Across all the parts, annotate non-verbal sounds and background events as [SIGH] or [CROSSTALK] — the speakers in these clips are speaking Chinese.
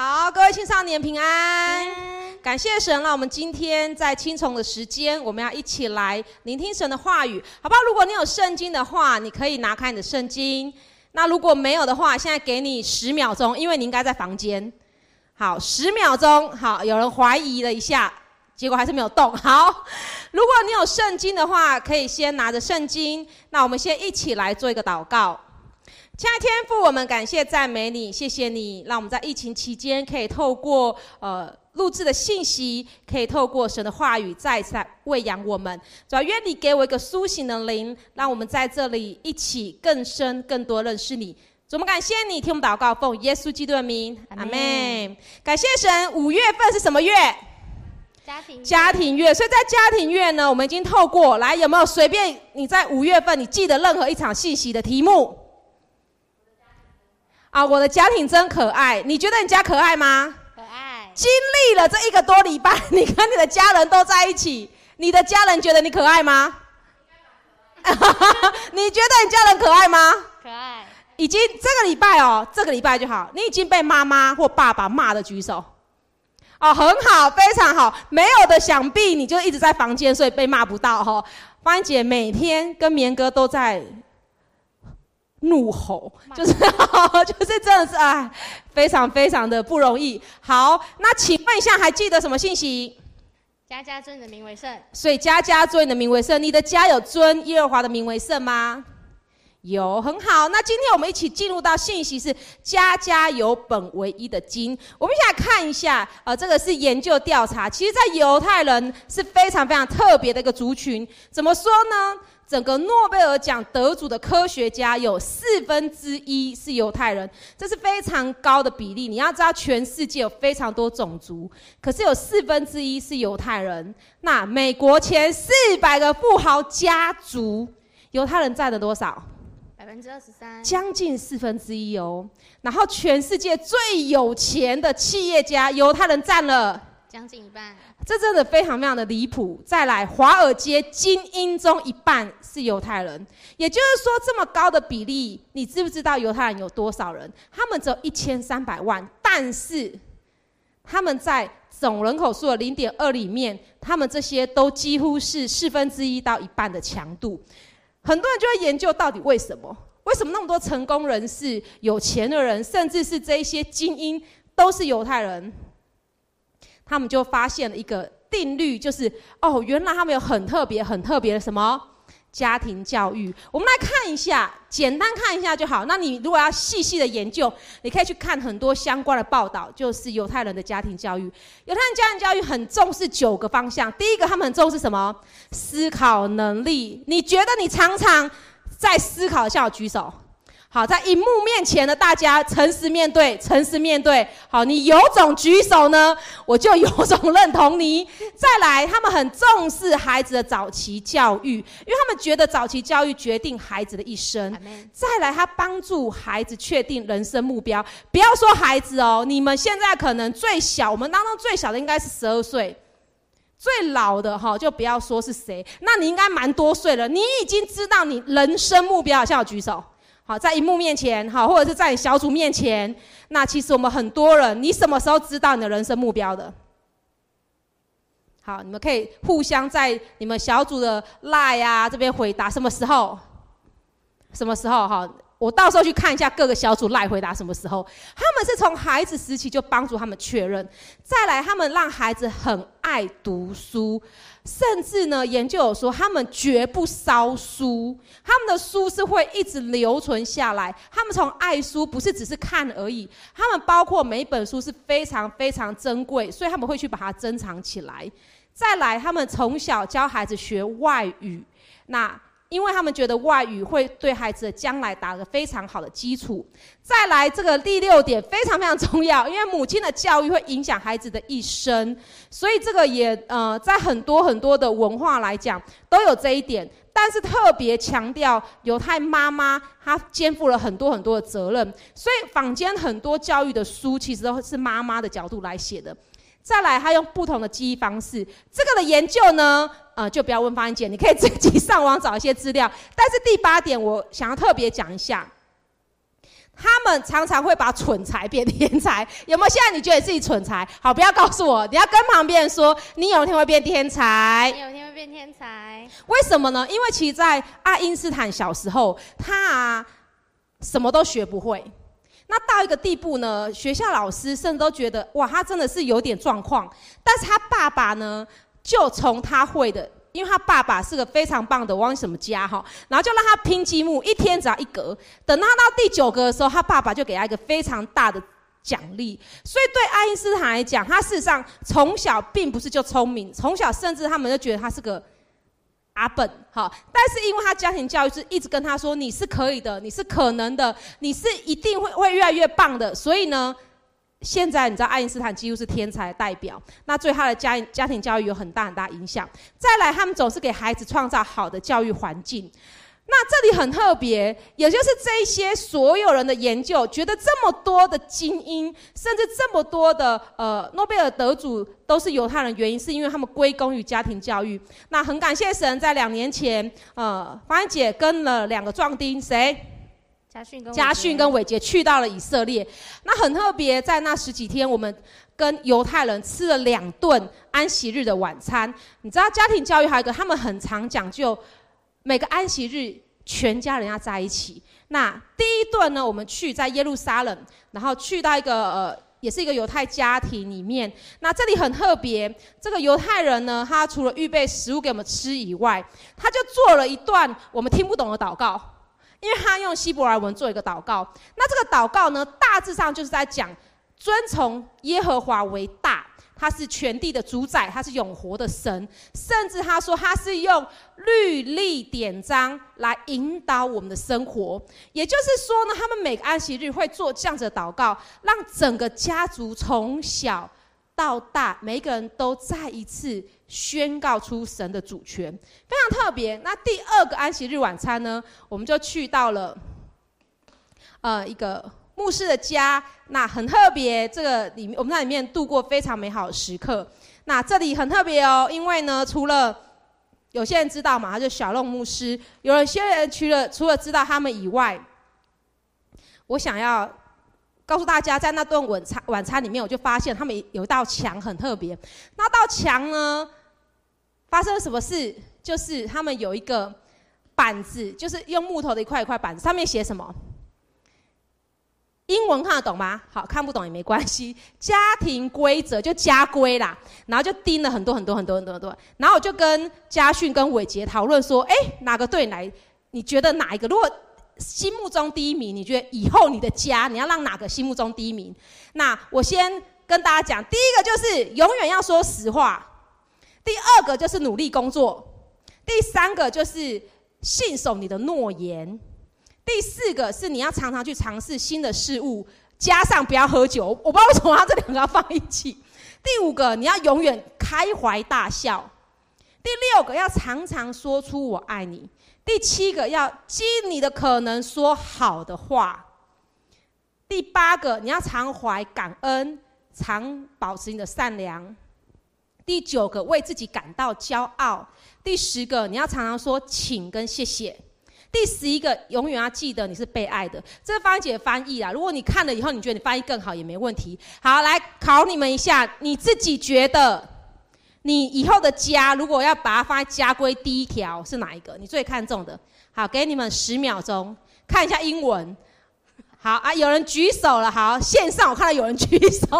好，各位青少年平安，感谢神，让我们今天在青虫的时间，我们要一起来聆听神的话语，好不好？如果你有圣经的话，你可以拿开你的圣经。那如果没有的话，现在给你十秒钟，因为你应该在房间。好，十秒钟。好，有人怀疑了一下，结果还是没有动。好，如果你有圣经的话，可以先拿着圣经。那我们先一起来做一个祷告。亲爱的天父，我们感谢赞美你，谢谢你，让我们在疫情期间可以透过呃录制的信息，可以透过神的话语再次来喂养我们。主要愿你给我一个苏醒的灵，让我们在这里一起更深、更多认识你。主，我们感谢你，听我们祷告，奉耶稣基督的名，阿门。感谢神，五月份是什么月？家庭家庭月。所以在家庭月呢，我们已经透过来，有没有随便你在五月份你记得任何一场信息的题目？啊，我的家庭真可爱。你觉得你家可爱吗？可爱。经历了这一个多礼拜，你跟你的家人都在一起，你的家人觉得你可爱吗？[LAUGHS] 你觉得你家人可爱吗？可爱。已经这个礼拜哦，这个礼拜就好。你已经被妈妈或爸爸骂的举手。哦，很好，非常好。没有的，想必你就一直在房间，所以被骂不到哈。芳姐每天跟棉哥都在。怒吼，就是，[LAUGHS] 就是真的是啊，非常非常的不容易。好，那请问一下，还记得什么信息？家家尊你的名为圣。所以家家尊你的名为圣，你的家有尊耶和华的名为圣吗？有，很好。那今天我们一起进入到信息是家家有本唯一的经。我们现在看一下，呃，这个是研究调查。其实，在犹太人是非常非常特别的一个族群。怎么说呢？整个诺贝尔奖得主的科学家有四分之一是犹太人，这是非常高的比例。你要知道，全世界有非常多种族，可是有四分之一是犹太人。那美国前四百个富豪家族，犹太人占了多少？百分之二十三，将近四分之一哦。然后全世界最有钱的企业家，犹太人占了将近一半。这真的非常非常的离谱。再来，华尔街精英中一半是犹太人，也就是说，这么高的比例，你知不知道犹太人有多少人？他们只有一千三百万，但是他们在总人口数的零点二里面，他们这些都几乎是四分之一到一半的强度。很多人就会研究到底为什么？为什么那么多成功人士、有钱的人，甚至是这一些精英，都是犹太人？他们就发现了一个定律，就是哦，原来他们有很特别、很特别的什么家庭教育。我们来看一下，简单看一下就好。那你如果要细细的研究，你可以去看很多相关的报道，就是犹太人的家庭教育。犹太人家庭教育很重视九个方向。第一个，他们很重视什么？思考能力。你觉得你常常在思考？向我举手。好，在荧幕面前的大家诚实面对，诚实面对。好，你有种举手呢，我就有种认同你。[LAUGHS] 再来，他们很重视孩子的早期教育，因为他们觉得早期教育决定孩子的一生。再来，他帮助孩子确定人生目标。不要说孩子哦，你们现在可能最小，我们当中最小的应该是十二岁，最老的哈就不要说是谁。那你应该蛮多岁了，你已经知道你人生目标，向我举手。好，在荧幕面前，好，或者是在你小组面前，那其实我们很多人，你什么时候知道你的人生目标的？好，你们可以互相在你们小组的 LINE 啊这边回答，什么时候？什么时候？哈。我到时候去看一下各个小组赖回答什么时候，他们是从孩子时期就帮助他们确认，再来他们让孩子很爱读书，甚至呢研究有说他们绝不烧书，他们的书是会一直留存下来，他们从爱书不是只是看而已，他们包括每一本书是非常非常珍贵，所以他们会去把它珍藏起来，再来他们从小教孩子学外语，那。因为他们觉得外语会对孩子的将来打个非常好的基础。再来，这个第六点非常非常重要，因为母亲的教育会影响孩子的一生，所以这个也呃，在很多很多的文化来讲都有这一点，但是特别强调犹太妈妈她肩负了很多很多的责任，所以坊间很多教育的书其实都是妈妈的角度来写的。再来，他用不同的记忆方式，这个的研究呢，呃，就不要问芳姐，你可以自己上网找一些资料。但是第八点，我想要特别讲一下，他们常常会把蠢才变天才，[LAUGHS] 有没有？现在你觉得自己蠢才？好，不要告诉我，你要跟旁边人说，你有一天会变天才。你有一天会变天才。为什么呢？因为其实，在爱因斯坦小时候，他啊什么都学不会。那到一个地步呢，学校老师甚至都觉得，哇，他真的是有点状况。但是他爸爸呢，就从他会的。因为他爸爸是个非常棒的，忘什么家哈，然后就让他拼积木，一天只要一格。等他到第九格的时候，他爸爸就给他一个非常大的奖励。所以对爱因斯坦来讲，他事实上从小并不是就聪明，从小甚至他们就觉得他是个阿笨哈。但是因为他家庭教育是一直跟他说，你是可以的，你是可能的，你是一定会会越来越棒的，所以呢。现在你知道爱因斯坦几乎是天才代表，那对他的家家庭教育有很大很大影响。再来，他们总是给孩子创造好的教育环境。那这里很特别，也就是这一些所有人的研究，觉得这么多的精英，甚至这么多的呃诺贝尔得主都是犹太人，原因是因为他们归功于家庭教育。那很感谢神，在两年前，呃，芳安姐跟了两个壮丁，谁？家训跟家训跟伟杰去到了以色列，那很特别，在那十几天，我们跟犹太人吃了两顿安息日的晚餐。你知道家庭教育还有一个，他们很常讲究每个安息日全家人要在一起。那第一顿呢，我们去在耶路撒冷，然后去到一个呃，也是一个犹太家庭里面。那这里很特别，这个犹太人呢，他除了预备食物给我们吃以外，他就做了一段我们听不懂的祷告。因为他用希伯来文做一个祷告，那这个祷告呢，大致上就是在讲尊崇耶和华为大，他是全地的主宰，他是永活的神，甚至他说他是用律例典章来引导我们的生活。也就是说呢，他们每个安息日会做这样子的祷告，让整个家族从小到大，每一个人都再一次。宣告出神的主权，非常特别。那第二个安息日晚餐呢，我们就去到了，呃，一个牧师的家。那很特别，这个里面我们在里面度过非常美好的时刻。那这里很特别哦，因为呢，除了有些人知道嘛，他就小弄牧师；有一些人除了除了知道他们以外，我想要。告诉大家，在那顿晚餐晚餐里面，我就发现他们有一道墙很特别。那道墙呢，发生了什么事？就是他们有一个板子，就是用木头的一块一块板子，上面写什么？英文看得懂吗？好，看不懂也没关系。家庭规则就家规啦，然后就盯了很多很多很多很多很多。然后我就跟家训跟伟杰讨论说：“哎，哪个对你来？你觉得哪一个？如果？”心目中第一名，你觉得以后你的家你要让哪个心目中第一名？那我先跟大家讲，第一个就是永远要说实话，第二个就是努力工作，第三个就是信守你的诺言，第四个是你要常常去尝试新的事物，加上不要喝酒。我不知道为什么他这两个要放一起。第五个你要永远开怀大笑，第六个要常常说出我爱你。第七个要尽你的可能说好的话。第八个你要常怀感恩，常保持你的善良。第九个为自己感到骄傲。第十个你要常常说请跟谢谢。第十一个永远要记得你是被爱的。这是芳姐翻译啊，如果你看了以后你觉得你翻译更好也没问题。好，来考你们一下，你自己觉得。你以后的家，如果要把它放在家规第一条，是哪一个？你最看重的？好，给你们十秒钟，看一下英文。好啊，有人举手了。好，线上我看到有人举手。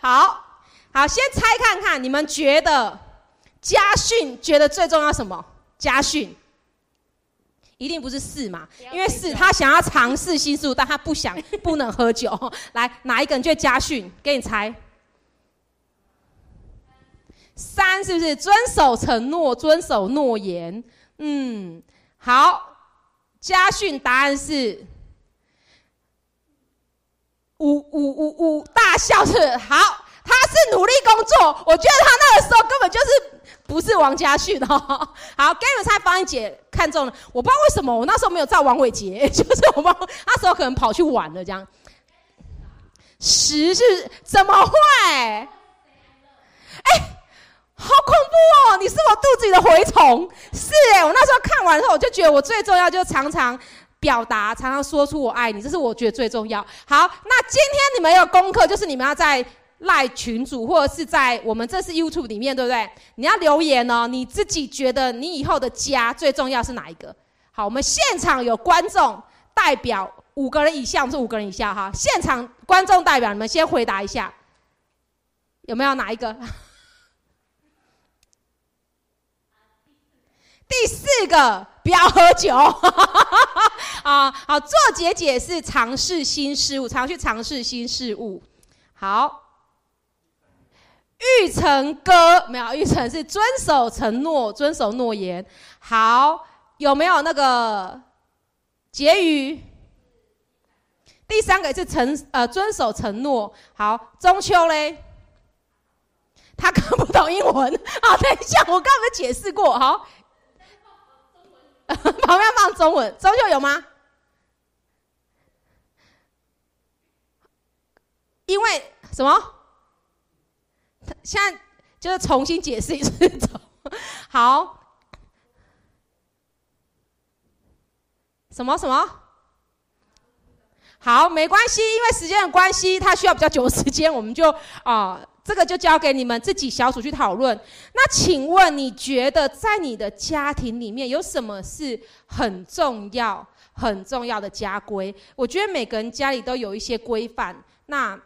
好，好，先猜看看，你们觉得家训觉得最重要什么？家训一定不是四嘛？因为四他想要尝试新事物，但他不想 [LAUGHS] 不能喝酒。[LAUGHS] 来，哪一个人觉得家训？给你猜。三是不是遵守承诺、遵守诺言？嗯，好。家训答案是五五五五，大笑是好。他是努力工作，我觉得他那个时候根本就是不是王家旭哦。[LAUGHS] 好，给你们猜，芳姐看中了。我不知道为什么我那时候没有照王伟杰，[LAUGHS] 就是我们那时候可能跑去玩了这样。十是怎么会？哎。好恐怖哦！你是我肚子里的蛔虫，是哎。我那时候看完之后，我就觉得我最重要就是常常表达，常常说出我爱你，这是我觉得最重要。好，那今天你们有功课，就是你们要在赖群主或者是在我们这是 YouTube 里面，对不对？你要留言哦，你自己觉得你以后的家最重要是哪一个？好，我们现场有观众代表五个人以下，我们是五个人以下哈。现场观众代表，你们先回答一下，有没有哪一个？[LAUGHS] 第四个，不要喝酒。[LAUGHS] 啊，好，做姐姐是尝试新事物，常去尝试新事物。好，玉成哥没有，玉成是遵守承诺，遵守诺言。好，有没有那个结语？第三个是承呃遵守承诺。好，中秋嘞，他看不懂英文。好，等一下，我刚刚有解释过。好。[LAUGHS] 旁边放中文，中秋有吗？因为什么？现在就是重新解释一次。好，什么什么？好，没关系，因为时间的关系，它需要比较久的时间，我们就啊。这个就交给你们自己小组去讨论。那请问你觉得在你的家庭里面有什么是很重要、很重要的家规？我觉得每个人家里都有一些规范。那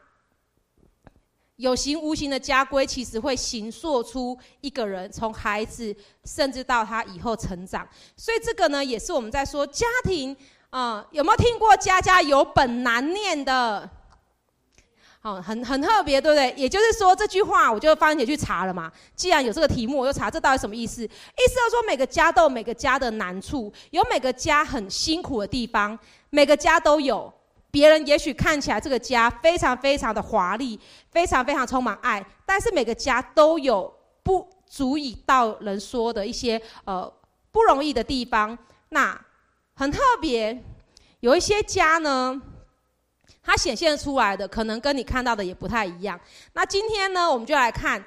有形无形的家规，其实会形塑出一个人，从孩子甚至到他以后成长。所以这个呢，也是我们在说家庭啊、有没有听过“家家有本难念”的？哦，很很特别，对不对？也就是说，这句话我就放姐去查了嘛。既然有这个题目，我就查这到底什么意思？意思就是说，每个家都有每个家的难处，有每个家很辛苦的地方，每个家都有。别人也许看起来这个家非常非常的华丽，非常非常充满爱，但是每个家都有不足以到人说的一些呃不容易的地方。那很特别，有一些家呢。它显现出来的可能跟你看到的也不太一样。那今天呢，我们就来看，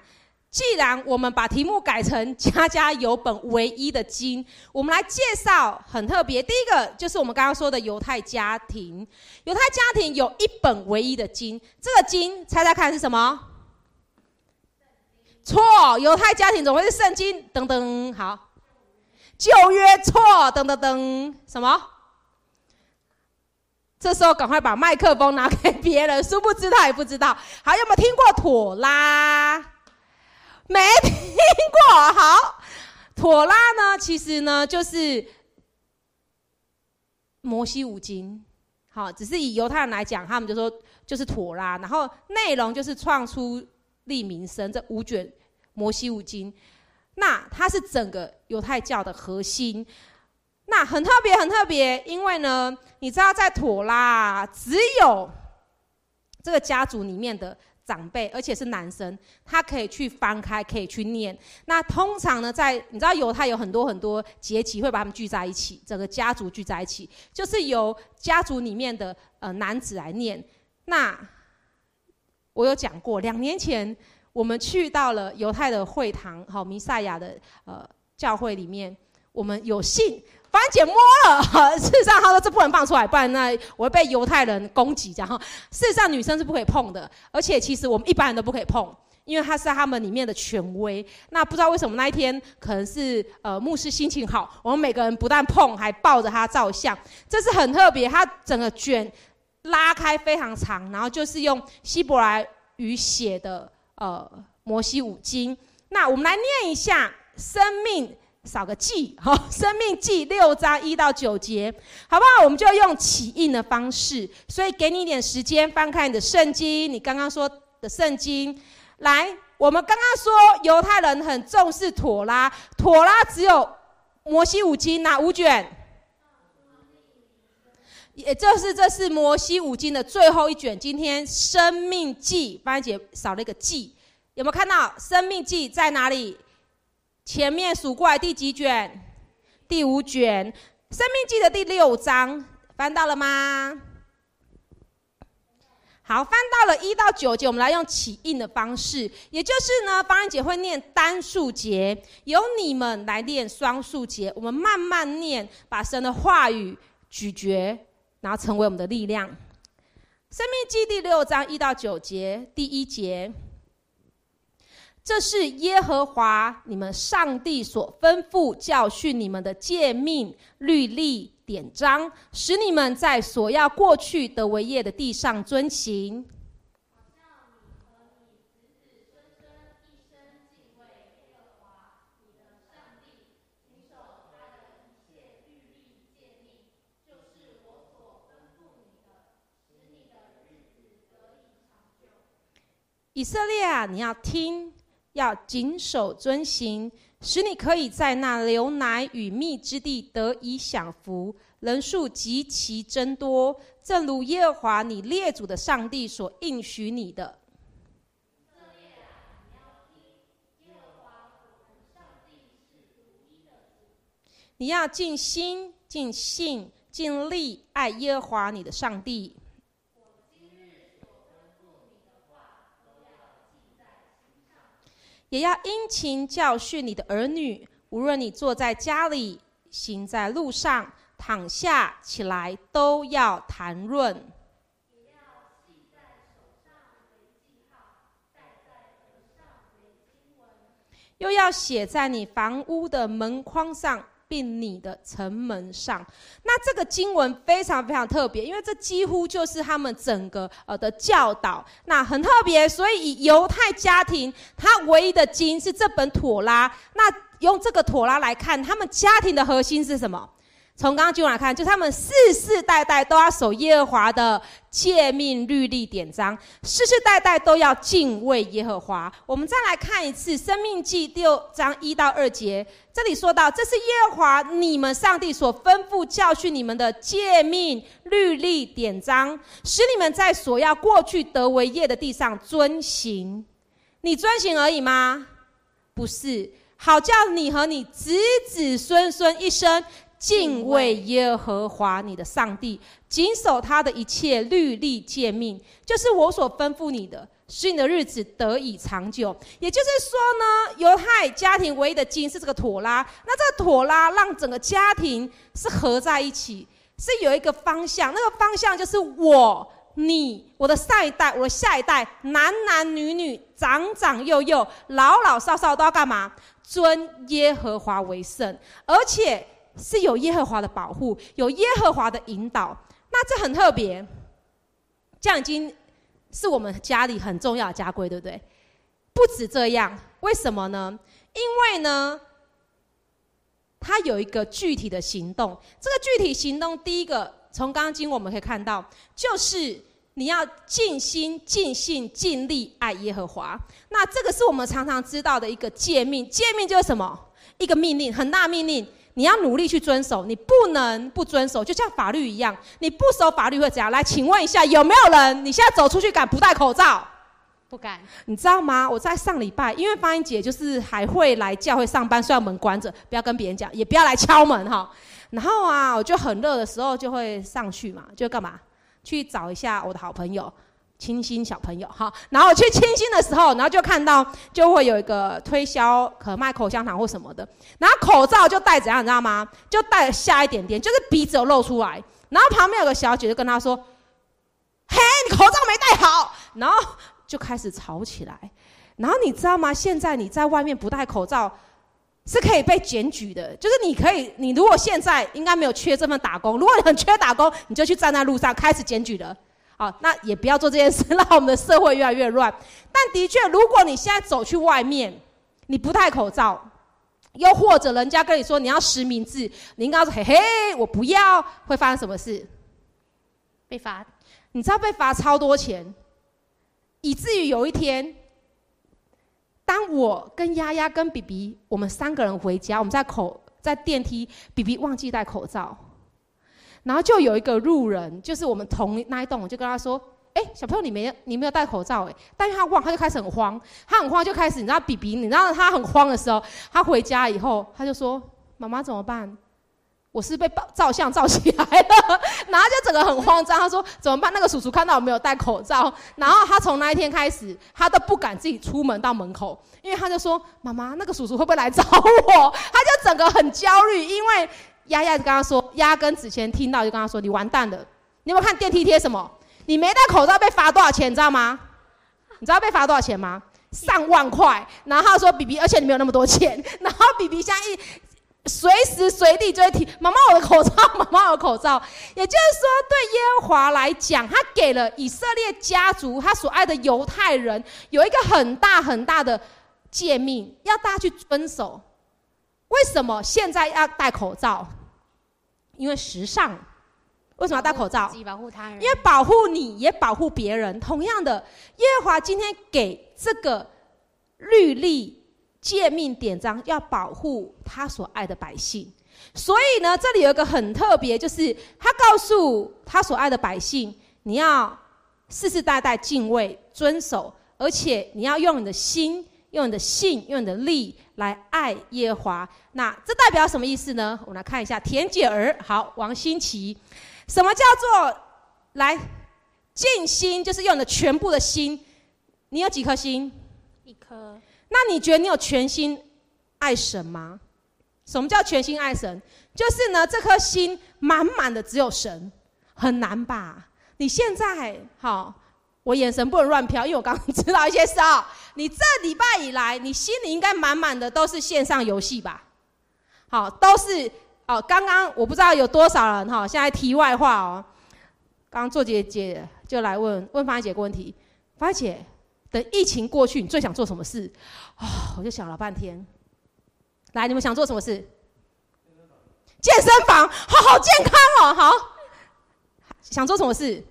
既然我们把题目改成“家家有本唯一的经”，我们来介绍很特别。第一个就是我们刚刚说的犹太家庭，犹太家庭有一本唯一的经，这个经猜猜看是什么？错，犹太家庭总会是圣经。等等，好，旧约错，等等等，什么？这时候赶快把麦克风拿给别人，殊不知他也不知道。好，有没有听过妥拉？没听过。好，妥拉呢，其实呢就是摩西五经。好，只是以犹太人来讲，他们就说就是妥拉，然后内容就是创出利民生这五卷摩西五经。那它是整个犹太教的核心。那很特别，很特别，因为呢，你知道在妥拉只有这个家族里面的长辈，而且是男生，他可以去翻开，可以去念。那通常呢，在你知道犹太有很多很多节期会把他们聚在一起，整个家族聚在一起，就是由家族里面的呃男子来念。那我有讲过，两年前我们去到了犹太的会堂，好弥赛亚的呃教会里面，我们有幸。芳姐摸了，事实上她说这不能放出来，不然那我会被犹太人攻击。这样，事实上女生是不可以碰的，而且其实我们一般人都不可以碰，因为她是他们里面的权威。那不知道为什么那一天可能是呃牧师心情好，我们每个人不但碰，还抱着她照相，这是很特别。她整个卷拉开非常长，然后就是用希伯来语写的呃摩西五经。那我们来念一下生命。少个记，[LAUGHS] 哈，生命记》六章一到九节，好不好？我们就用起印的方式，所以给你一点时间翻开你的圣经，你刚刚说的圣经。来，我们刚刚说犹太人很重视妥拉，妥拉只有摩西五经哪五卷？也就是这是摩西五经的最后一卷。今天《生命记》翻姐少了一个记，有没有看到《生命记》在哪里？前面数过来第几卷？第五卷，《生命记》的第六章，翻到了吗？好，翻到了一到九节，我们来用起印的方式，也就是呢，芳恩姐会念单数节，由你们来念双数节，我们慢慢念，把神的话语咀嚼，然后成为我们的力量。生命记第六章一到九节，第一节。这是耶和华你们上帝所吩咐教训你们的诫命、律例、典章，使你们在所要过去得为业的地上遵行。以色列啊，你要听。要谨守遵行，使你可以在那流奶与蜜之地得以享福，人数极其增多，正如耶和华你列祖的上帝所应许你的。你要尽心、尽性、尽力爱耶和华你的上帝。也要殷勤教训你的儿女，无论你坐在家里、行在路上、躺下起来，都要谈论。又要写在你房屋的门框上。并你的城门上，那这个经文非常非常特别，因为这几乎就是他们整个呃的教导，那很特别。所以以犹太家庭，他唯一的经是这本妥拉。那用这个妥拉来看，他们家庭的核心是什么？从刚刚经文来看，就他们世世代代都要守耶和华的诫命、律例、典章，世世代代都要敬畏耶和华。我们再来看一次《生命记》第六章一到二节，这里说到：“这是耶和华你们上帝所吩咐教训你们的诫命、律例、典章，使你们在所要过去得为业的地上遵行。你遵行而已吗？不是，好叫你和你子子孙孙一生。”敬畏耶和华你的上帝，谨守他的一切律例诫命，就是我所吩咐你的，使你的日子得以长久。也就是说呢，犹太家庭唯一的经是这个妥拉，那这个妥拉让整个家庭是合在一起，是有一个方向，那个方向就是我、你、我的上一代、我的下一代，男男女女、长长幼幼、老老少少都要干嘛？尊耶和华为圣，而且。是有耶和华的保护，有耶和华的引导，那这很特别。这样已经是我们家里很重要家规，对不对？不止这样，为什么呢？因为呢，它有一个具体的行动。这个具体行动，第一个从刚刚经我们可以看到，就是你要尽心、尽性、尽力爱耶和华。那这个是我们常常知道的一个诫命。诫命就是什么？一个命令，很大命令。你要努力去遵守，你不能不遵守，就像法律一样，你不守法律会怎样？来，请问一下，有没有人你现在走出去敢不戴口罩？不敢。你知道吗？我在上礼拜，因为芳英姐就是还会来教会上班，虽然门关着，不要跟别人讲，也不要来敲门哈。然后啊，我就很热的时候就会上去嘛，就干嘛？去找一下我的好朋友。清新小朋友哈，然后去清新的时候，然后就看到就会有一个推销，可卖口香糖或什么的，然后口罩就戴怎样，你知道吗？就戴下一点点，就是鼻子有露出来，然后旁边有个小姐就跟他说：“嘿，你口罩没戴好。”然后就开始吵起来。然后你知道吗？现在你在外面不戴口罩是可以被检举的，就是你可以，你如果现在应该没有缺这份打工，如果你很缺打工，你就去站在路上开始检举了。好，那也不要做这件事，[LAUGHS] 让我们的社会越来越乱。但的确，如果你现在走去外面，你不戴口罩，又或者人家跟你说你要实名制，你应该说：“嘿嘿，我不要。”会发生什么事？被罚。你知道被罚超多钱，以至于有一天，当我跟丫丫、跟比比，我们三个人回家，我们在口在电梯，比比忘记戴口罩。然后就有一个路人，就是我们同那一栋，我就跟他说：“哎，小朋友，你没你没有戴口罩哎。”但是他忘，他就开始很慌，他很慌就开始，你知道，比比，你知道他很慌的时候，他回家以后，他就说：“妈妈怎么办？我是被照相照起来了。[LAUGHS] ”然后就整个很慌张，他说：“怎么办？那个叔叔看到我没有戴口罩。”然后他从那一天开始，他都不敢自己出门到门口，因为他就说：“妈妈，那个叔叔会不会来找我？”他就整个很焦虑，因为丫丫就跟他说。压根之前听到就跟他说：“你完蛋了！你有没有看电梯贴什么？你没戴口罩被罚多少钱？你知道吗？你知道被罚多少钱吗？上万块。然后他说：‘比比，而且你没有那么多钱。[LAUGHS] ’然后比比现在一随时随地就会提：‘妈妈，我的口罩，妈妈，我的口罩。’也就是说，对耶和华来讲，他给了以色列家族他所爱的犹太人有一个很大很大的诫命，要大家去遵守。为什么现在要戴口罩？因为时尚。为什么要戴口罩？保护他人。因为保护你也保护别人。同样的，耶和华今天给这个律例、诫命、典章，要保护他所爱的百姓。所以呢，这里有一个很特别，就是他告诉他所爱的百姓，你要世世代代敬畏、遵守，而且你要用你的心、用你的信、用你的力来爱耶和华。那这代表什么意思呢？我们来看一下田姐儿，好，王新奇。什么叫做来尽心？就是用你的全部的心。你有几颗心？一颗。那你觉得你有全心爱神吗？什么叫全心爱神？就是呢，这颗心满满的只有神，很难吧？你现在好，我眼神不能乱飘，因为我刚刚知道一些事啊。你这礼拜以来，你心里应该满满的都是线上游戏吧？好，都是。哦，刚刚我不知道有多少人哈，现在题外话哦。刚刚做姐姐就来问问芳姐个问题，芳姐，等疫情过去，你最想做什么事？哦，我就想了半天。来，你们想做什么事？健身房，好好健康哦，好。想做什么事？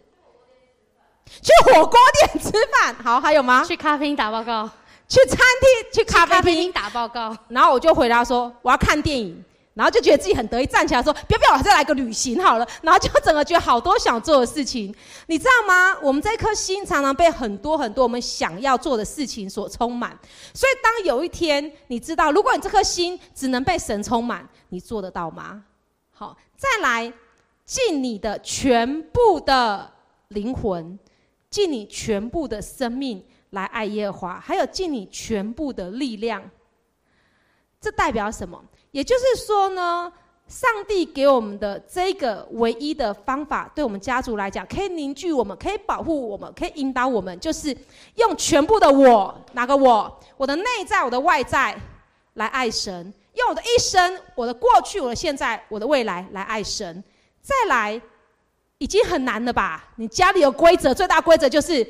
去火锅店吃饭，好，还有吗？去咖啡厅打报告。去餐厅，去咖啡厅打报告。然后我就回答说，我要看电影。然后就觉得自己很得意，站起来说：“不要不要，我再来个旅行好了。”然后就整个觉得好多想做的事情，你知道吗？我们这颗心常常被很多很多我们想要做的事情所充满。所以当有一天你知道，如果你这颗心只能被神充满，你做得到吗？好，再来，尽你的全部的灵魂，尽你全部的生命来爱耶和华，还有尽你全部的力量。这代表什么？也就是说呢，上帝给我们的这个唯一的方法，对我们家族来讲，可以凝聚我们，可以保护我们，可以引导我们，就是用全部的我，哪个我？我的内在，我的外在，来爱神；用我的一生，我的过去，我的现在，我的未来，来爱神。再来，已经很难了吧？你家里有规则，最大规则就是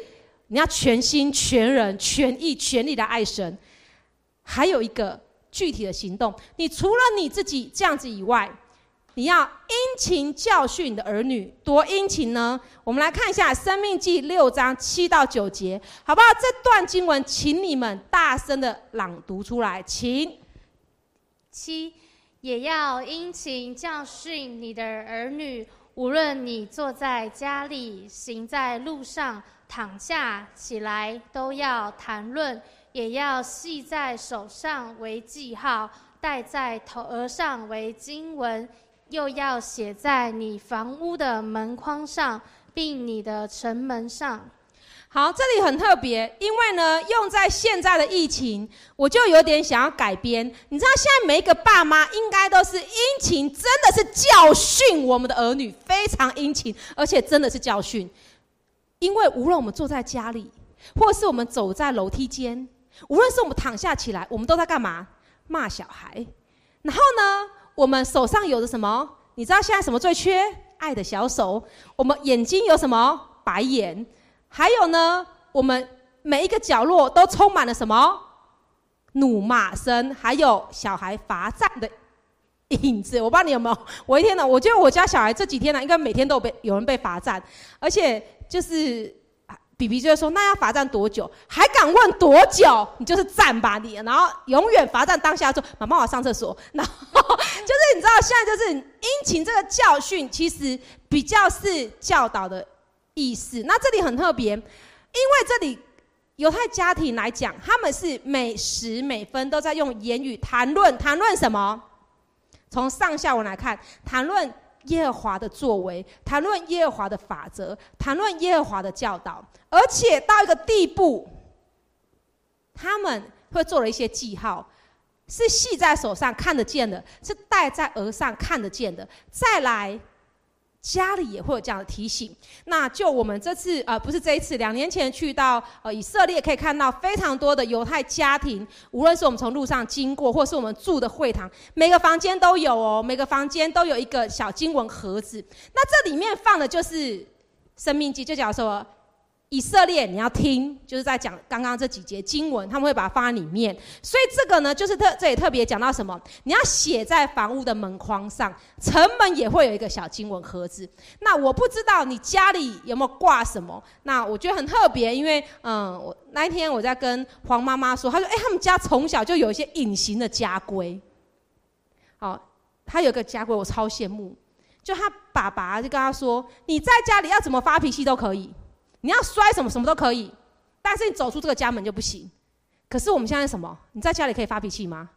你要全心全人、全意、全力的爱神。还有一个。具体的行动，你除了你自己这样子以外，你要殷勤教训你的儿女，多殷勤呢？我们来看一下《生命记》六章七到九节，好不好？这段经文，请你们大声的朗读出来，请。七，也要殷勤教训你的儿女，无论你坐在家里，行在路上，躺下起来，都要谈论。也要系在手上为记号，戴在头额上为经文，又要写在你房屋的门框上，并你的城门上。好，这里很特别，因为呢，用在现在的疫情，我就有点想要改编。你知道，现在每一个爸妈应该都是殷勤，真的是教训我们的儿女，非常殷勤，而且真的是教训。因为无论我们坐在家里，或是我们走在楼梯间。无论是我们躺下起来，我们都在干嘛？骂小孩。然后呢，我们手上有的什么？你知道现在什么最缺？爱的小手。我们眼睛有什么？白眼。还有呢，我们每一个角落都充满了什么？怒骂声，还有小孩罚站的影子。我不知道你有没有？[LAUGHS] 我一天呢，我觉得我家小孩这几天呢，应该每天都有被有人被罚站，而且就是。比比就会说：“那要罚站多久？还敢问多久？你就是站吧你，然后永远罚站当下说：妈妈我上厕所。[LAUGHS] 然后就是你知道现在就是殷勤这个教训，其实比较是教导的意思。那这里很特别，因为这里犹太家庭来讲，他们是每时每分都在用言语谈论，谈论什么？从上下文来看，谈论。”耶和华的作为，谈论耶和华的法则，谈论耶和华的教导，而且到一个地步，他们会做了一些记号，是系在手上看得见的，是戴在额上看得见的。再来，家里也会有这样的提醒。那就我们这次呃，不是这一次，两年前去到呃以色列，可以看到非常多的犹太家庭，无论是我们从路上经过，或是我们住的会堂，每个房间都有哦，每个房间都有一个小经文盒子。那这里面放的就是生命记，就讲说。以色列，你要听，就是在讲刚刚这几节经文，他们会把它放在里面。所以这个呢，就是特这也特别讲到什么？你要写在房屋的门框上，城门也会有一个小经文盒子。那我不知道你家里有没有挂什么？那我觉得很特别，因为嗯，我那一天我在跟黄妈妈说，她说：“哎，他们家从小就有一些隐形的家规。”好，他有个家规，我超羡慕。就他爸爸就跟他说：“你在家里要怎么发脾气都可以。”你要摔什么什么都可以，但是你走出这个家门就不行。可是我们现在什么？你在家里可以发脾气吗？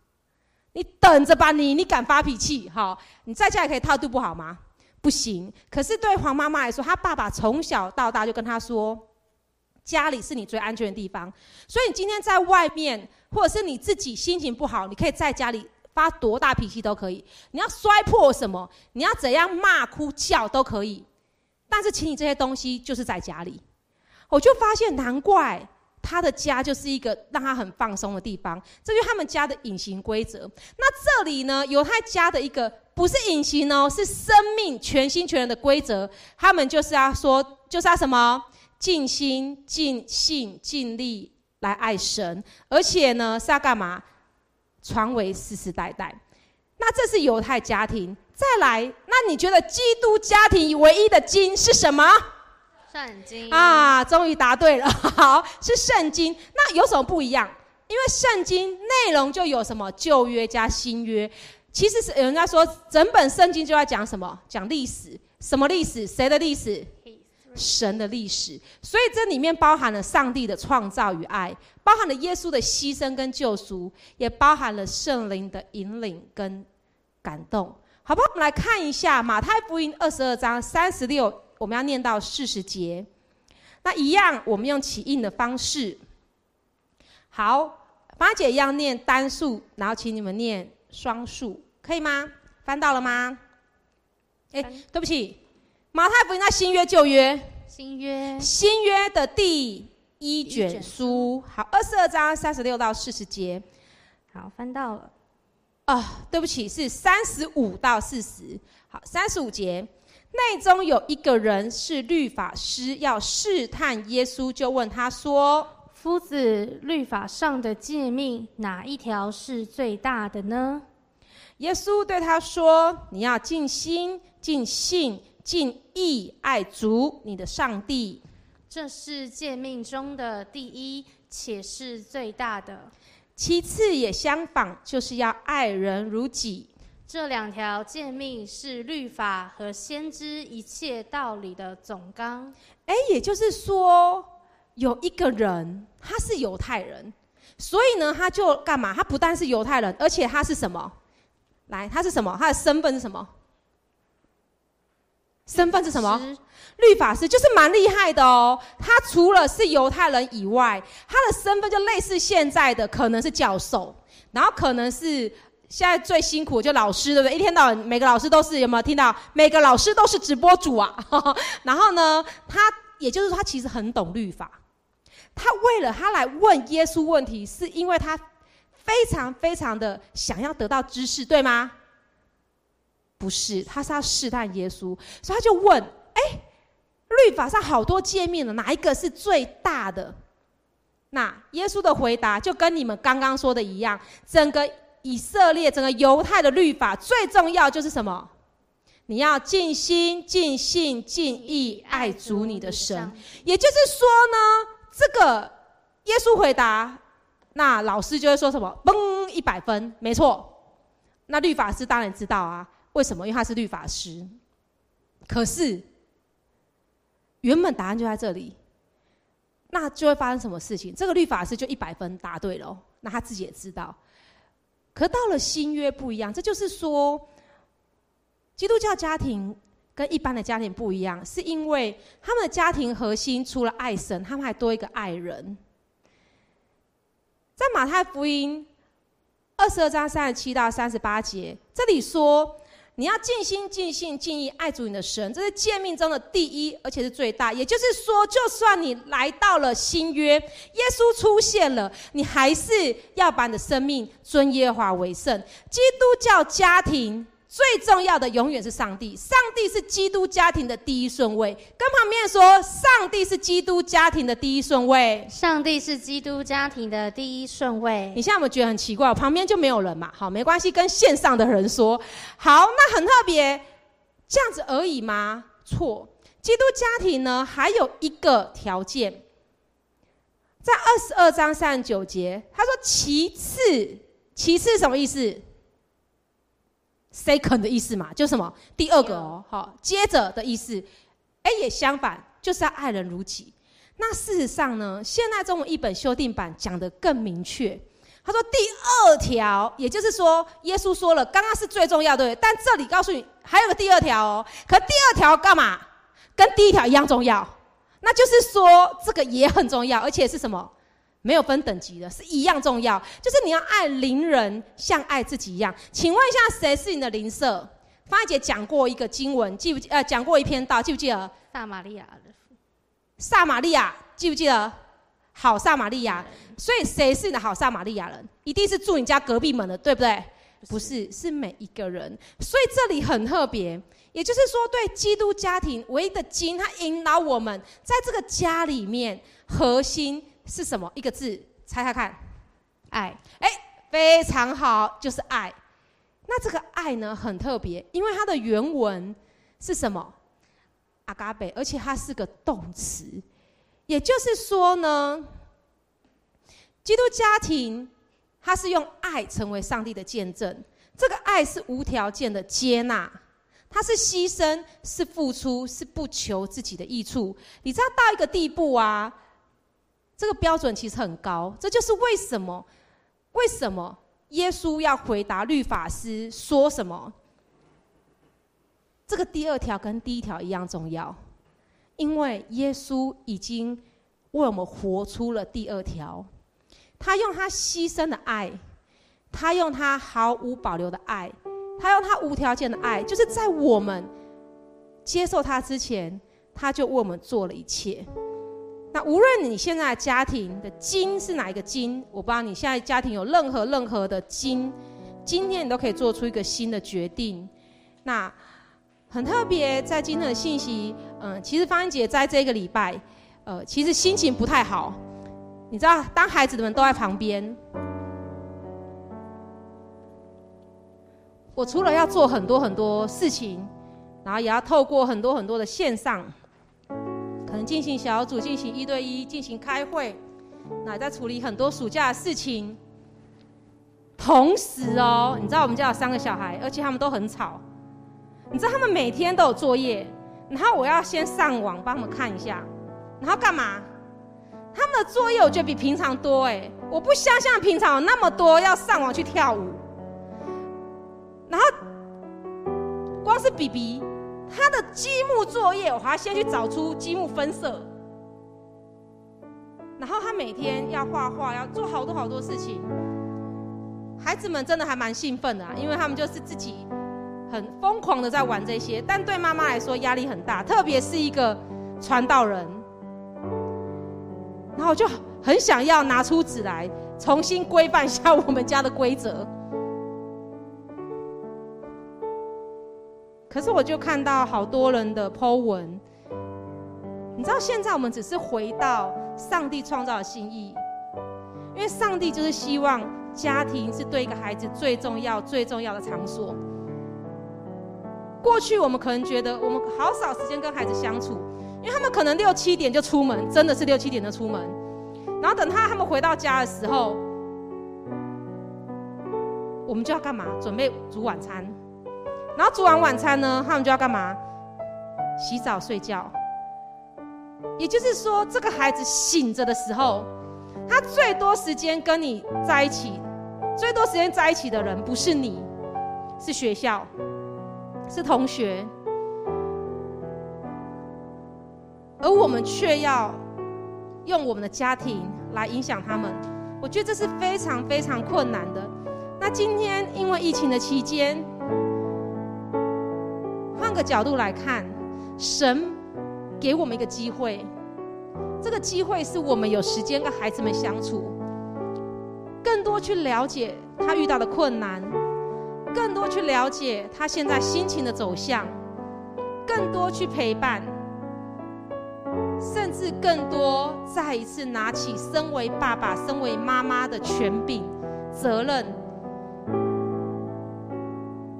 你等着吧，你你敢发脾气？好，你在家里可以态度不好吗？不行。可是对黄妈妈来说，她爸爸从小到大就跟她说，家里是你最安全的地方。所以你今天在外面，或者是你自己心情不好，你可以在家里发多大脾气都可以。你要摔破什么？你要怎样骂哭叫都可以。但是，请你这些东西就是在家里。我就发现，难怪他的家就是一个让他很放松的地方。这就是他们家的隐形规则。那这里呢，犹太家的一个不是隐形哦，是生命全心全人的规则。他们就是要说，就是要什么？尽心、尽性、尽力来爱神，而且呢是要干嘛？传为世世代代。那这是犹太家庭。再来，那你觉得基督家庭唯一的经是什么？圣经啊，终于答对了。[LAUGHS] 好，是圣经。那有什么不一样？因为圣经内容就有什么旧约加新约。其实是人家说，整本圣经就要讲什么？讲历史。什么历史？谁的历史？神的历史。所以这里面包含了上帝的创造与爱，包含了耶稣的牺牲跟救赎，也包含了圣灵的引领跟感动。好不好？我们来看一下马太福音二十二章三十六。我们要念到四十节，那一样，我们用起印的方式。好，八姐一样念单数，然后请你们念双数，可以吗？翻到了吗？哎，对不起，马太福音那新约旧约？新约。新约的第一卷书。好，二十二章三十六到四十节。好，翻到了。哦，对不起，是三十五到四十。好，三十五节。内中有一个人是律法师，要试探耶稣，就问他说：“夫子，律法上的诫命哪一条是最大的呢？”耶稣对他说：“你要尽心、尽性、尽意爱主你的上帝。这是诫命中的第一，且是最大的。其次也相仿，就是要爱人如己。”这两条诫命是律法和先知一切道理的总纲。哎，也就是说，有一个人他是犹太人，所以呢，他就干嘛？他不但是犹太人，而且他是什么？来，他是什么？他的身份是什么？身份是什么？律法师，就是蛮厉害的哦。他除了是犹太人以外，他的身份就类似现在的，可能是教授，然后可能是。现在最辛苦就老师，对不对？一天到晚每个老师都是有没有听到？每个老师都是直播主啊。[LAUGHS] 然后呢，他也就是说，他其实很懂律法。他为了他来问耶稣问题，是因为他非常非常的想要得到知识，对吗？不是，他是要试探耶稣，所以他就问：哎，律法上好多诫命了，哪一个是最大的？那耶稣的回答就跟你们刚刚说的一样，整个。以色列整个犹太的律法最重要就是什么？你要尽心、尽性、尽意爱主你的神。也就是说呢，这个耶稣回答，那老师就会说什么？嘣，一百分，没错。那律法师当然知道啊，为什么？因为他是律法师。可是原本答案就在这里，那就会发生什么事情？这个律法师就一百分答对了，那他自己也知道。可到了新约不一样，这就是说，基督教家庭跟一般的家庭不一样，是因为他们的家庭核心除了爱神，他们还多一个爱人。在马太福音二十二章三十七到三十八节，这里说。你要尽心、尽性、尽意爱主你的神，这是诫命中的第一，而且是最大。也就是说，就算你来到了新约，耶稣出现了，你还是要把你的生命尊耶华为圣。基督教家庭。最重要的永远是上帝，上帝是基督家庭的第一顺位。跟旁边说，上帝是基督家庭的第一顺位。上帝是基督家庭的第一顺位。你现在有没有觉得很奇怪？我旁边就没有人嘛？好，没关系，跟线上的人说。好，那很特别，这样子而已吗？错，基督家庭呢，还有一个条件，在二十二章三十九节，他说：“其次，其次什么意思？” Second 的意思嘛，就什么第二个哦，好，接着的意思，哎，也相反，就是要爱人如己。那事实上呢，现代中文译本修订版讲得更明确。他说第二条，也就是说，耶稣说了，刚刚是最重要的，但这里告诉你还有个第二条哦。可第二条干嘛？跟第一条一样重要，那就是说这个也很重要，而且是什么？没有分等级的，是一样重要。就是你要爱邻人像爱自己一样。请问一下，谁是你的邻舍？芳姐讲过一个经文，记不记？呃，讲过一篇道，记不记得？撒玛利亚的。撒玛利亚，记不记得？好撒玛利亚。所以谁是你的好撒玛利亚人？一定是住你家隔壁门的，对不对？不是，不是，是每一个人。所以这里很特别，也就是说，对基督家庭唯一的经，它引导我们在这个家里面核心。是什么？一个字，猜猜看，爱。哎，非常好，就是爱。那这个爱呢，很特别，因为它的原文是什么？阿嘎贝，而且它是个动词。也就是说呢，基督家庭，它是用爱成为上帝的见证。这个爱是无条件的接纳，它是牺牲，是付出，是不求自己的益处。你知道到一个地步啊？这个标准其实很高，这就是为什么，为什么耶稣要回答律法师说什么？这个第二条跟第一条一样重要，因为耶稣已经为我们活出了第二条，他用他牺牲的爱，他用他毫无保留的爱，他用他无条件的爱，就是在我们接受他之前，他就为我们做了一切。那无论你现在家庭的经是哪一个经，我不知道你现在家庭有任何任何的经，今天你都可以做出一个新的决定。那很特别，在今天的信息，嗯，其实芳姐在这个礼拜，呃，其实心情不太好。你知道，当孩子们都在旁边，我除了要做很多很多事情，然后也要透过很多很多的线上。可能进行小组，进行一对一，进行开会，那在处理很多暑假的事情。同时哦，你知道我们家有三个小孩，而且他们都很吵。你知道他们每天都有作业，然后我要先上网帮他们看一下，然后干嘛？他们的作业我觉得比平常多哎，我不相信平常有那么多要上网去跳舞。然后光是 BB。他的积木作业，我还要先去找出积木分色，然后他每天要画画，要做好多好多事情。孩子们真的还蛮兴奋的啊，因为他们就是自己很疯狂的在玩这些，但对妈妈来说压力很大，特别是一个传道人。然后就很想要拿出纸来重新规范一下我们家的规则。可是我就看到好多人的 po 文，你知道现在我们只是回到上帝创造的心意，因为上帝就是希望家庭是对一个孩子最重要、最重要的场所。过去我们可能觉得我们好少时间跟孩子相处，因为他们可能六七点就出门，真的是六七点就出门，然后等他他们回到家的时候，我们就要干嘛？准备煮晚餐。然后煮完晚餐呢，他们就要干嘛？洗澡睡觉。也就是说，这个孩子醒着的时候，他最多时间跟你在一起，最多时间在一起的人不是你，是学校，是同学，而我们却要用我们的家庭来影响他们。我觉得这是非常非常困难的。那今天因为疫情的期间，个角度来看，神给我们一个机会，这个机会是我们有时间跟孩子们相处，更多去了解他遇到的困难，更多去了解他现在心情的走向，更多去陪伴。甚至更多，再一次拿起身为爸爸、身为妈妈的权柄、责任，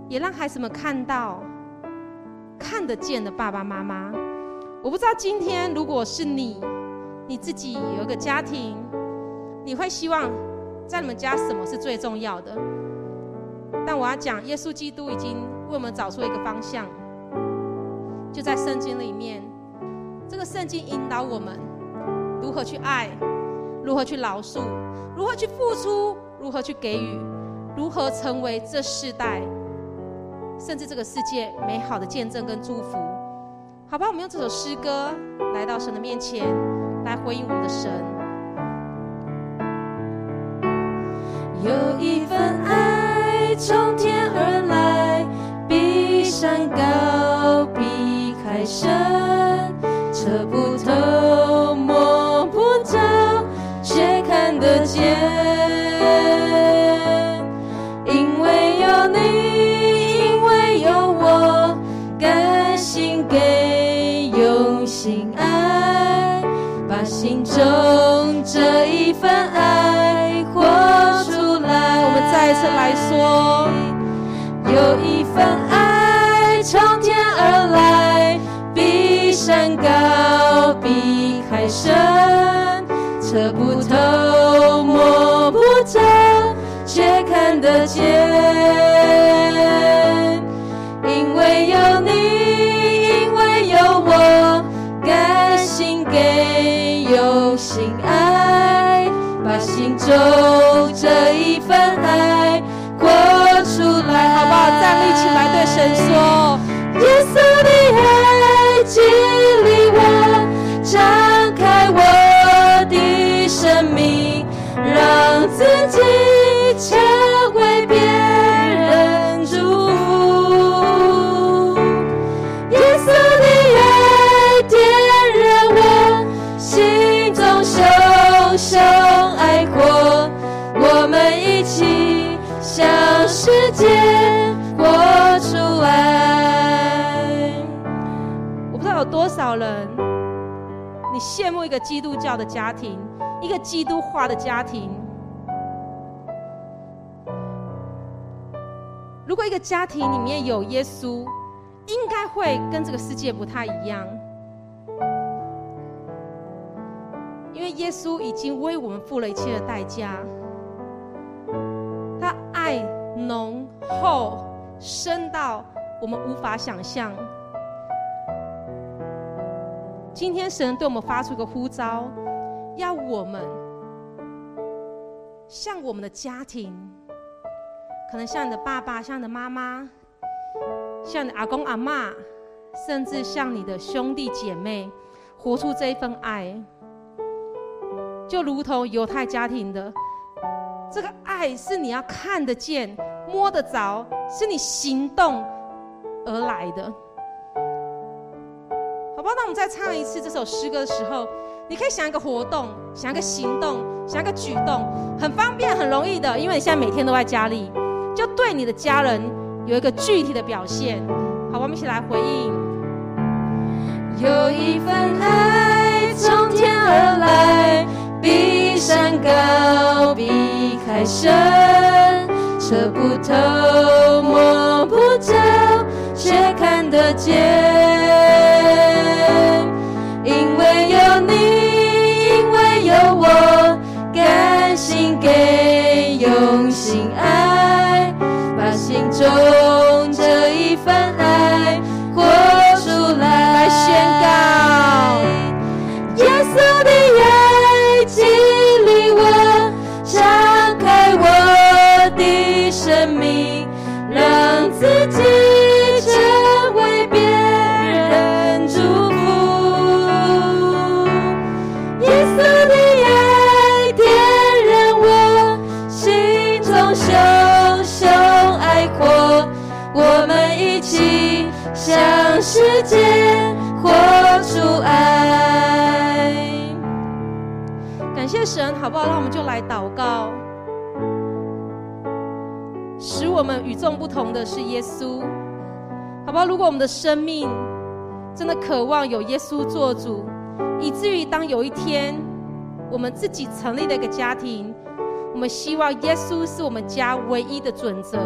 也让孩子们看到看得见的爸爸妈妈。我不知道今天如果是你，你自己有一个家庭，你会希望在你们家什么是最重要的？但我要讲，耶稣基督已经为我们找出一个方向，就在圣经里面。这个圣经引导我们如何去爱，如何去饶恕，如何去付出，如何去给予，如何成为这世代甚至这个世界美好的见证跟祝福。好吧，我们用这首诗歌来到神的面前，来回应我们的神。有一份爱从天而来，比山高，比海深。测不透，心爱，把心中这一份爱活出来。我们再一次来说，有一份爱从天而来。比山高比海深，测不透，摸不着，却看得见。因为有你，心中这一份爱活出来。好不好？站立起来，对神说：耶稣向世界活出来。我不知道有多少人，你羡慕一个基督教的家庭。一个基督化的家庭，如果一个家庭里面有耶稣，应该会跟这个世界不太一样，因为耶稣已经为我们付了一切的代价，厚深到我们无法想象。今天神对我们发出一个呼召。要我们像我们的家庭，可能像你的爸爸，像你的妈妈，像你的阿公阿嬷，甚至像你的兄弟姐妹，活出这一份爱，就如同犹太家庭的这个爱，是你要看得见、摸得着，是你行动而来的。好不好？那我们再唱一次这首诗歌的时候。你可以想一个活动，想一个行动，想一个举动，很方便、很容易的，因为你现在每天都在家里，就对你的家人有一个具体的表现。好，我们一起来回应。有一份爱从天而来，比山高，比海深，测不透，摸不着，却看得见。界活出爱。感谢神，好不好？那我们就来祷告。使我们与众不同的是耶稣，好不好？如果我们的生命真的渴望有耶稣做主，以至于当有一天我们自己成立了一个家庭，我们希望耶稣是我们家唯一的准则，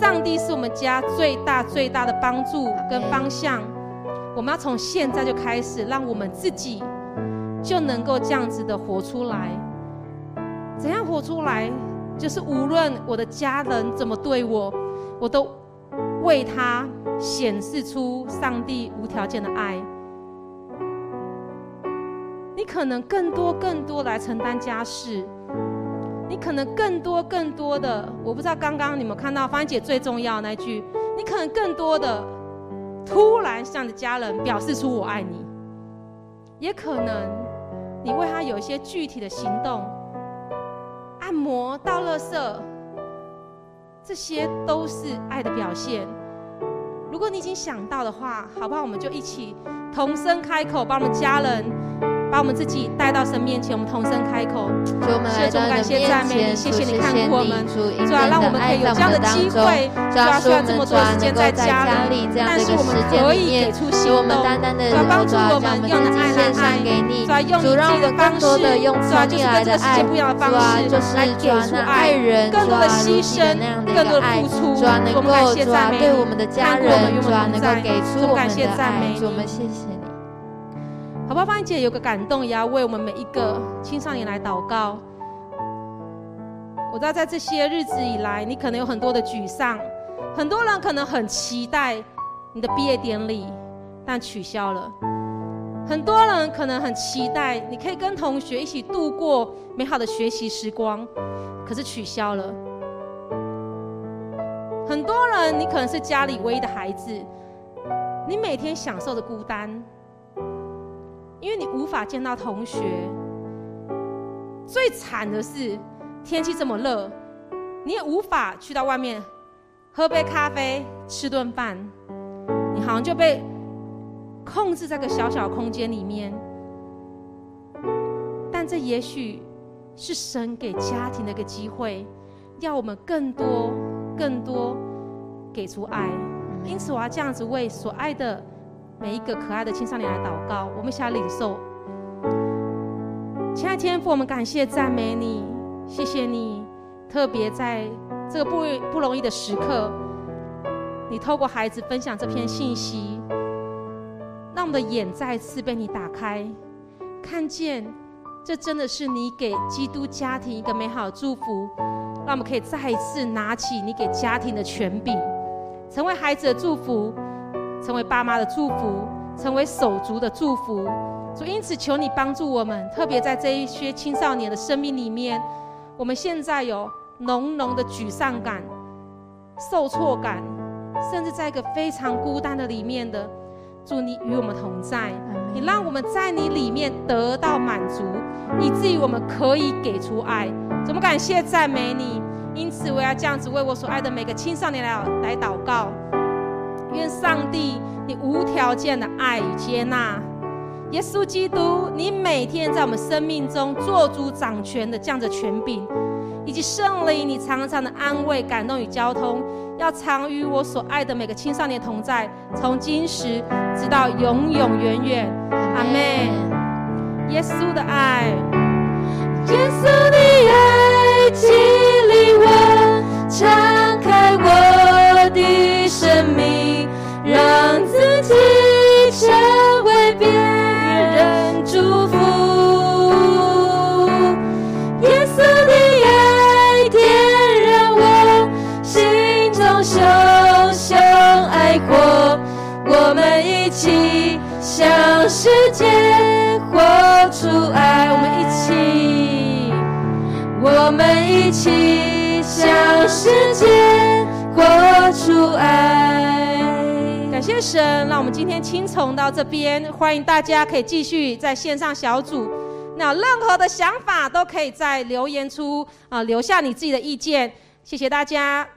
上帝是我们家最大最大的帮助跟方向。我们要从现在就开始，让我们自己就能够这样子的活出来。怎样活出来？就是无论我的家人怎么对我，我都为他显示出上帝无条件的爱。你可能更多更多来承担家事，你可能更多更多的，我不知道刚刚你们看到芳姐最重要那句，你可能更多的突然向着家人表示出我爱你，也可能你为他有一些具体的行动，按摩倒垃圾，这些都是爱的表现。如果你已经想到的话，好不好？我们就一起同声开口，帮我们家人。把我们自己带到神面前，我们同声开口，谢主感谢赞美你，谢谢你看顾我们，主啊，让我们可以有这样的机会，主啊，虽然这么多时间在家里，但是我们可以给出行动，主啊，帮助我们用的爱来爱，主啊，用自己的方式，主啊，就是跟这个世界不一样的方式来给出爱，更多的牺牲，更多的付出，主啊，能够主啊，对我们的家人，主啊，能够给出我们的爱，主，我们谢谢。好不好？芳姐有个感动，也要为我们每一个青少年来祷告。我知道在这些日子以来，你可能有很多的沮丧，很多人可能很期待你的毕业典礼，但取消了；很多人可能很期待你可以跟同学一起度过美好的学习时光，可是取消了。很多人，你可能是家里唯一的孩子，你每天享受着孤单。因为你无法见到同学，最惨的是天气这么热，你也无法去到外面喝杯咖啡、吃顿饭，你好像就被控制在个小小空间里面。但这也许是神给家庭的一个机会，要我们更多、更多给出爱。因此，我要这样子为所爱的。每一个可爱的青少年来祷告，我们一起来领受。亲爱的天父，我们感谢赞美你，谢谢你，特别在这个不不容易的时刻，你透过孩子分享这篇信息，让我们的眼再次被你打开，看见这真的是你给基督家庭一个美好的祝福，让我们可以再一次拿起你给家庭的权柄，成为孩子的祝福。成为爸妈的祝福，成为手足的祝福。主，因此求你帮助我们，特别在这一些青少年的生命里面，我们现在有浓浓的沮丧感、受挫感，甚至在一个非常孤单的里面的。主，你与我们同在，你让我们在你里面得到满足，以至于我们可以给出爱。怎么感谢赞美你？因此，我要这样子为我所爱的每个青少年来来祷告。愿上帝，你无条件的爱与接纳，耶稣基督，你每天在我们生命中做主掌权的这样的权柄，以及圣灵，你常常的安慰、感动与交通，要常与我所爱的每个青少年同在，从今时直到永永远远。阿门。耶稣的爱，耶稣的爱激励我，敞开我的爱过，我们一起向世界活出爱。我们一起，我们一起向世界活出爱。感谢神，让我们今天青从到这边，欢迎大家可以继续在线上小组。那任何的想法都可以在留言处啊留下你自己的意见。谢谢大家。